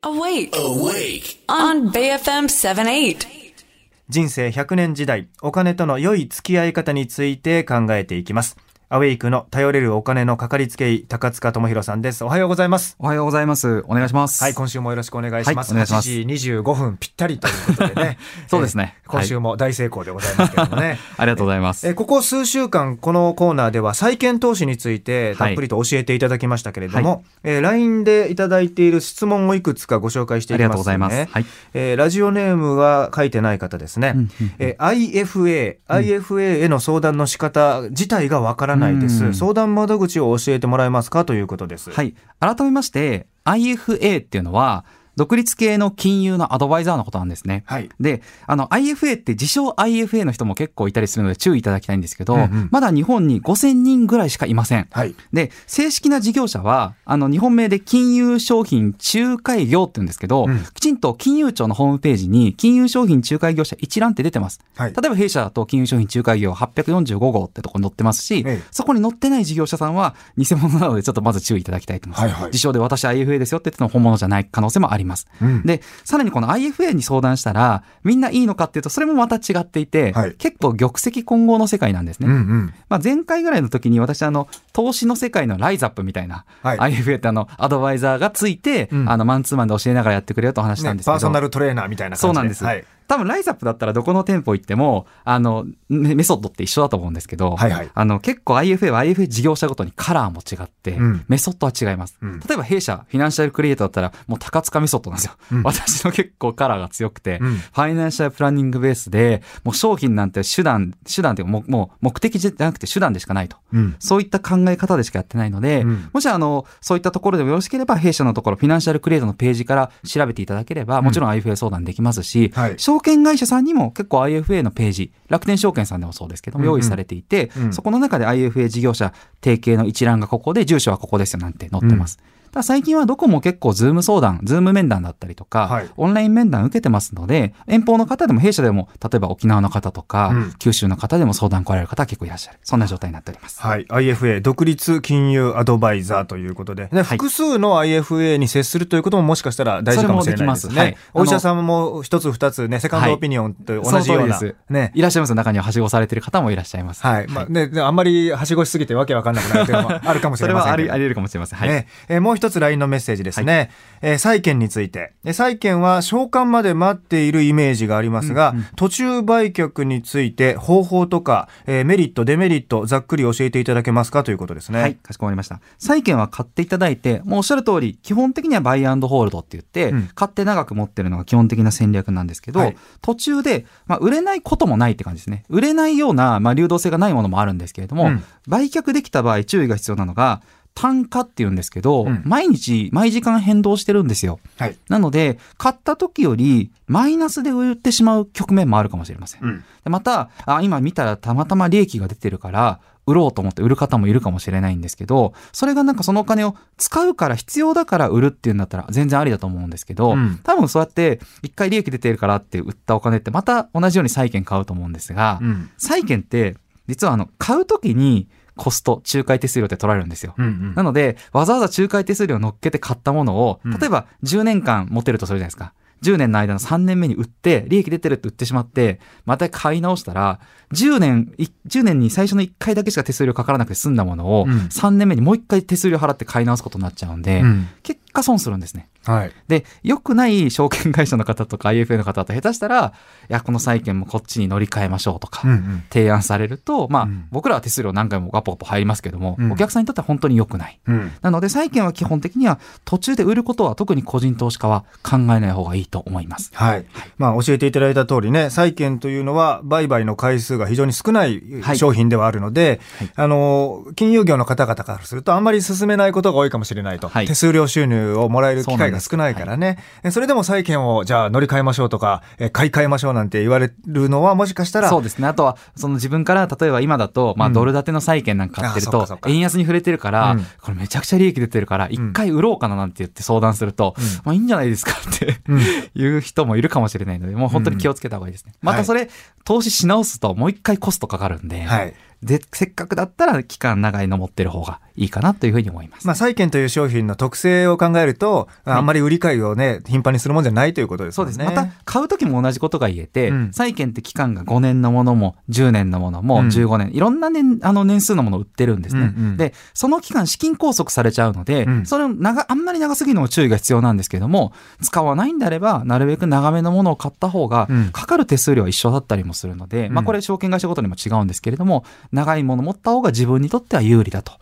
Awake. Awake. On BFM 78. 人生100年時代、お金との良い付き合い方について考えていきます。アウェイクの頼れるお金のかかりつけ医、高塚智博さんです。おはようございます。おはようございます。お願いします。はい、今週もよろしくお願いします。はいお願いします8時25分ぴったりということでね。そうですねえー今週も大成功でございますけどもね。ありがとうございます。えーここ数週間、このコーナーでは債券投資についてたっぷりと教えていただきましたけれども、はえー LINE でいただいている質問をいくつかご紹介していきます、ね。ありがとうございますはいえーラジオネームは書いてない方ですね。うんうんえー IFA、IFA への相談の仕方自体がわからないです、うん相談窓口を教えてもらえますかということです。はい。改めまして、IFA っていうのは、独立系の金融のアドバイザーのことなんですね。はい。で、あの、IFA って自称 IFA の人も結構いたりするので注意いただきたいんですけど、うんうんまだ日本に5000人ぐらいしかいません。はい。で、正式な事業者は、あの、日本名で金融商品仲介業って言うんですけど、うんきちんと金融庁のホームページに金融商品仲介業者一覧って出てます。はい。例えば弊社だと金融商品仲介業845号ってとこに載ってますし、ええそこに載ってない事業者さんは偽物なのでちょっとまず注意いただきたいと思います。はいはい自称で私 IFA ですよって言っても本物じゃない可能性もあります。うんで、さらにこの IFA に相談したら、みんないいのかっていうと、それもまた違っていて、はい結構玉石混合の世界なんですね。うんうん。まあ、前回ぐらいの時に私あの投資の世界のライズアップみたいな、はい IFA ってあのアドバイザーがついて、うんあのマンツーマンで教えながらやってくれよと話したんですけど、ねパーソナルトレーナーみたいな感じで。そうなんです。はい。多分ライズアップだったらどこの店舗行っても、あの、メメソッドって一緒だと思うんですけど、はいはいあの、結構 IFA は IFA 事業者ごとにカラーも違って、うんメソッドは違います。うん例えば弊社、フィナンシャルクリエイトだったら、もう高塚メソッドなんですよ。うん私の結構カラーが強くて、うんファイナンシャルプランニングベースで、もう商品なんて手段、手段っていうかもうもう目的じゃなくて手段でしかないと。うん。そういった考え方でしかやってないので、うんもしあの、そういったところでもよろしければ、弊社のところ、フィナンシャルクリエイトのページから調べていただければ、もちろん IFA 相談できますし、はい証券会社さんにも結構 IFA のページ、楽天証券さんでもそうですけども、うんうん。用意されていて、うん。そこの中で IFA 事業者提携の一覧がここで、住所はここですよなんて載ってます。ただ最近はどこも結構 Zoom 相談、 Zoom 面談だったりとか、はいオンライン面談受けてますので、遠方の方でも弊社でも、例えば沖縄の方とか、うん九州の方でも相談来られる方は結構いらっしゃる。そんな状態になっております。はい。IFA、独立金融アドバイザーということで、ね複数の IFA に接するということももしかしたら大事かもしれないですね。すはいお医者さんも一つ二つね、セカンドオピニオンと同じような、ね。いらっしゃいます中にははしごされてる方もいらっしゃいます。はい。まあね、であんまりはしごしすぎてわけわかんなくなるというのもあるかもしそれれませんけど。はありあり得るかもしれません。はい。ねえーもう一つ LINE のメッセージですね。えー債券について。えー債券は償還まで待っているイメージがありますが、途中売却について方法とか、えーメリット、デメリット、ざっくり教えていただけますか？ということですね。はい、かしこまりました。債券は買っていただいて、もうおっしゃる通り、基本的にはバイアンドホールドって言って、うん買って長く持ってるのが基本的な戦略なんですけど、はい途中で、まあ、売れないこともないって感じですね。売れないような、まあ、流動性がないものもあるんですけれども、うん売却できた場合注意が必要なのが、単価って言うんですけど、うん毎日、毎時間変動してるんですよ。はい。なので、買った時よりマイナスで売ってしまう局面もあるかもしれません。うんでまたあ、今見たらたまたま利益が出てるから、売ろうと思って売る方もいるかもしれないんですけど、それがなんかそのお金を使うから必要だから売るっていうんだったら全然ありだと思うんですけど、うん多分そうやって一回利益出てるからって売ったお金ってまた同じように債券買うと思うんですが、うん。債券って実はあの買う時にコスト、仲介手数料って取られるんですよ。うんうんなので、わざわざ仲介手数料を乗っけて買ったものをうん、例えば10年間持てるとするじゃないですか。10年の間の3年目に売って、利益出てるって売ってしまって、また買い直したら、10年、い10年に最初の1回だけしか手数料かからなくて済んだものを、うん3年目にもう1回手数料払って買い直すことになっちゃうんで、うん結果損するんですね。はい。で、良くない証券会社の方とか IFA の方だと下手したら、いや、この債券もこっちに乗り換えましょうとか、うんうん提案されると、まあ、うん僕らは手数料何回もガポガポ入りますけども、うんお客さんにとっては本当に良くない。うんなので債券は基本的には途中で売ることは特に個人投資家は考えない方がいいと思います。はい。まあ、教えていただいた通りね、債券というのは、売買の回数が非常に少ないはい商品ではあるので、はいあの、金融業の方々からすると、あんまり進めないことが多いかもしれないと。はい手数料収入をもらえる機会が少ないからね。えそれでも債券を、じゃあ乗り換えましょうとか、え買い替えましょうなんて言われるのは、もしかしたら、そうですね。あとは、その自分から、例えば今だと、まあ、うん。ドル建ての債券なんか買ってると円安に触れてるから、うん。これめちゃくちゃ利益出てるから、一回売ろうかななんて言って相談すると、うん。まあいいんじゃないですかってうん。いう人もいるかもしれないので、もう本当に気をつけた方がいいですね。またそれ、投資し直すともう一回コストかかるんで、はい。で、せっかくだったら期間長いの持ってる方がいいかなというふうに思います。まあ、債券という商品の特性を考えると、あんまり売り買いをね、頻繁にするもんじゃないということですね。そうです。また、買う時も同じことが言えて、うん債券って期間が5年のものも、10年のものも、うん15年、いろんな年、あの年数のものを売ってるんですね。うんうんで、その期間、資金拘束されちゃうので、うんそれを長、あんまり長すぎるのも注意が必要なんですけども、使わないんであれば、なるべく長めのものを買った方がうん、かかる手数料は一緒だったりもするので、うんまあこれ証券会社ごとにも違うんですけれども、長いものを持った方が自分にとっては有利だと。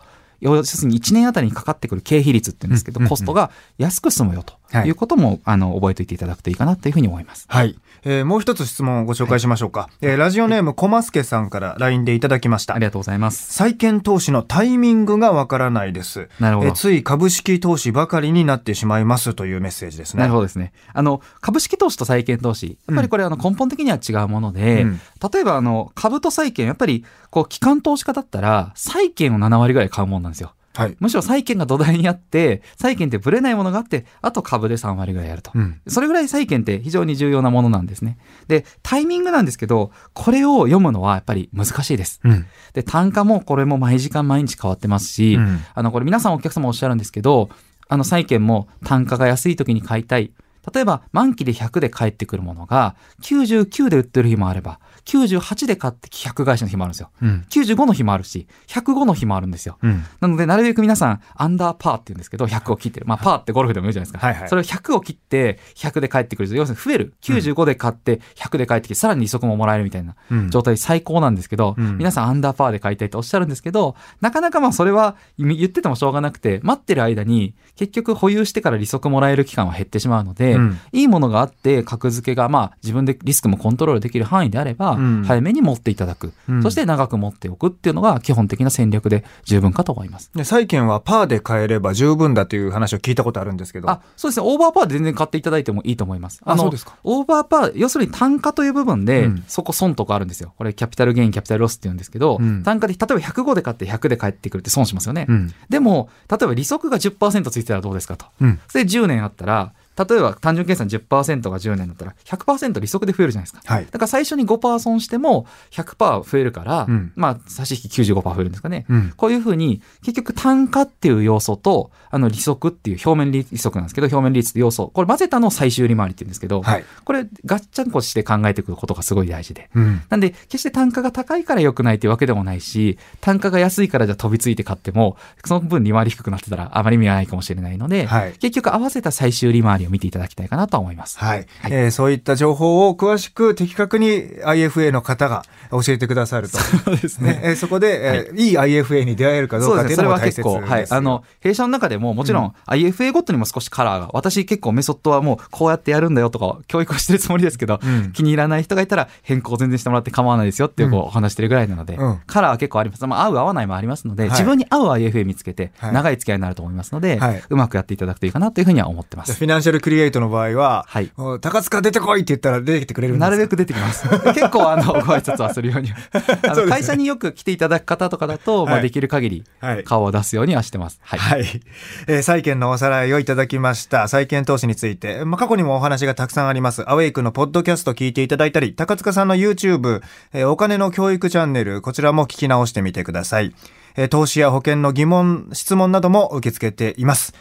要するに1年あたりにかかってくる経費率って言うんですけど、コストが安く済むよとはいいうことも、あの、覚えておいていただくといいかなというふうに思います。はい。えーもう一つ質問をご紹介しましょうか。えーラジオネーム、こますけさんから LINE でいただきましたあり。がとうございます。債券投資のタイミングがわからないです。なるほどえーつい株式投資ばかりになってしまいますというメッセージですね。なるほどですね。あの、株式投資と債券投資、やっぱりこれ、あの、根本的には違うもので、うん例えば、あの、株と債券、やっぱり、こう、機関投資家だったら、債券を7割ぐらい買うもんなんですよ。はい。むしろ債券が土台にあって、債券ってブレないものがあって、あと株で3割ぐらいやると。うん。それぐらい債券って非常に重要なものなんですね。で、タイミングなんですけど、これを読むのはやっぱり難しいです。うん。で、単価もこれも毎時間毎日変わってますし、うんあの、これ皆さんお客様おっしゃるんですけど、あの、債券も単価が安い時に買いたい。例えば、満期で100で返ってくるものが、99で売ってる日もあれば、98で買って100返しの日もあるんですよ。うん。95の日もあるし、105の日もあるんですよ。うん。なので、なるべく皆さん、アンダーパーって言うんですけど、100を切ってる。まあ、パーってゴルフでも言うじゃないですか。はいはいそれを100を切って、100で返ってくると、要するに増える。95で買って、100で返ってきて、さらに利息ももらえるみたいなうん状態最高なんですけど、うん皆さんアンダーパーで買いたいとおっしゃるんですけど、なかなかまあそれは言っててもしょうがなくて、待ってる間に結局保有してから利息もらえる期間は減ってしまうので、うんいいものがあって格付けがまあ自分でリスクもコントロールできる範囲であれば、うん早めに持っていただく、うんそして長く持っておくっていうのが基本的な戦略で十分かと思います。で債券はパーで買えれば十分だという話を聞いたことあるんですけど。あ、そうですね。オーバーパーで全然買っていただいてもいいと思います。のあそうですかオーバーパー、要するに単価という部分で、うんそこ損とかあるんですよ。これキャピタルゲイン、キャピタルロスって言うんですけど、うん単価で、例えば105で買って100で返ってくるって損しますよね。うん。でも、例えば利息が10%ついてたらどうですかと。で10年あったら、例えば単純計算10%が10年だったら100%利息で増えるじゃないですか。はい。だから最初に5%損しても100%増えるから、うんまあ差し引き95%増えるんですかね。うん。こういうふうに、結局単価っていう要素と、あの利息っていう表面利息なんですけど、表面利率って要素、これ混ぜたのを最終売り回りって言うんですけど、はい。く。これガッチャンコして考えていくことがすごい大事で。うん。なんで、決して単価が高いから良くないっていうわけでもないし、単価が安いからじゃあ飛びついて買っても、その分利回り低くなってたらあまり意味がないかもしれないので、はい結局合わせた最終利回りを見ていただきたいかなと思います。はい、えーそういった情報を詳しく的確に IFA の方が教えてくださると。そうですね。えーそこで、えーい、い IFA に出会えるかどうかっていうそれのも大切ですは結構、はい。あの、弊社の中でももちろん IFA ごとにも少しカラーが、私結構メソッドはもうこうやってやるんだよとか教育をしてるつもりですけど、うん。気に入らない人がいたら変更全然してもらって構わないですよっていうこうお話してるぐらいなので、うん。カラーは結構あります。まあ合う合わないもありますので、はい。自分に合う IFA 見つけて、はい。長い付き合いになると思いますので、はい。うまくやっていただくといいかなというふうには思ってます。フィナンシャルクリエイトの場合は、はい高塚出てこいって言ったら出てきてくれるなるべく出てきます。結構あの、ご挨拶はするように。あの会社によく来ていただく方とかだと、まはいあできる限りはい顔を出すようにはしてます。はい。はい。えー債券のおさらいをいただきました。債券投資について、まあ、過去にもお話がたくさんあります。アウェイクのポッドキャスト聞いていただいたり、高塚さんの YouTube、えーお金の教育チャンネル、こちらも聞き直してみてください。えー投資や保険の疑問、質問なども受け付けています。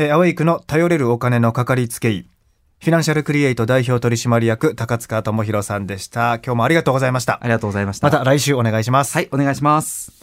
えーアウェイクの頼れるお金のかかりつけ医、フィナンシャルクリエイト代表取締役、高塚智博さんでした。今日もありがとうございましたあ。りがとうございました。また来週お願いします。はい、お願いします。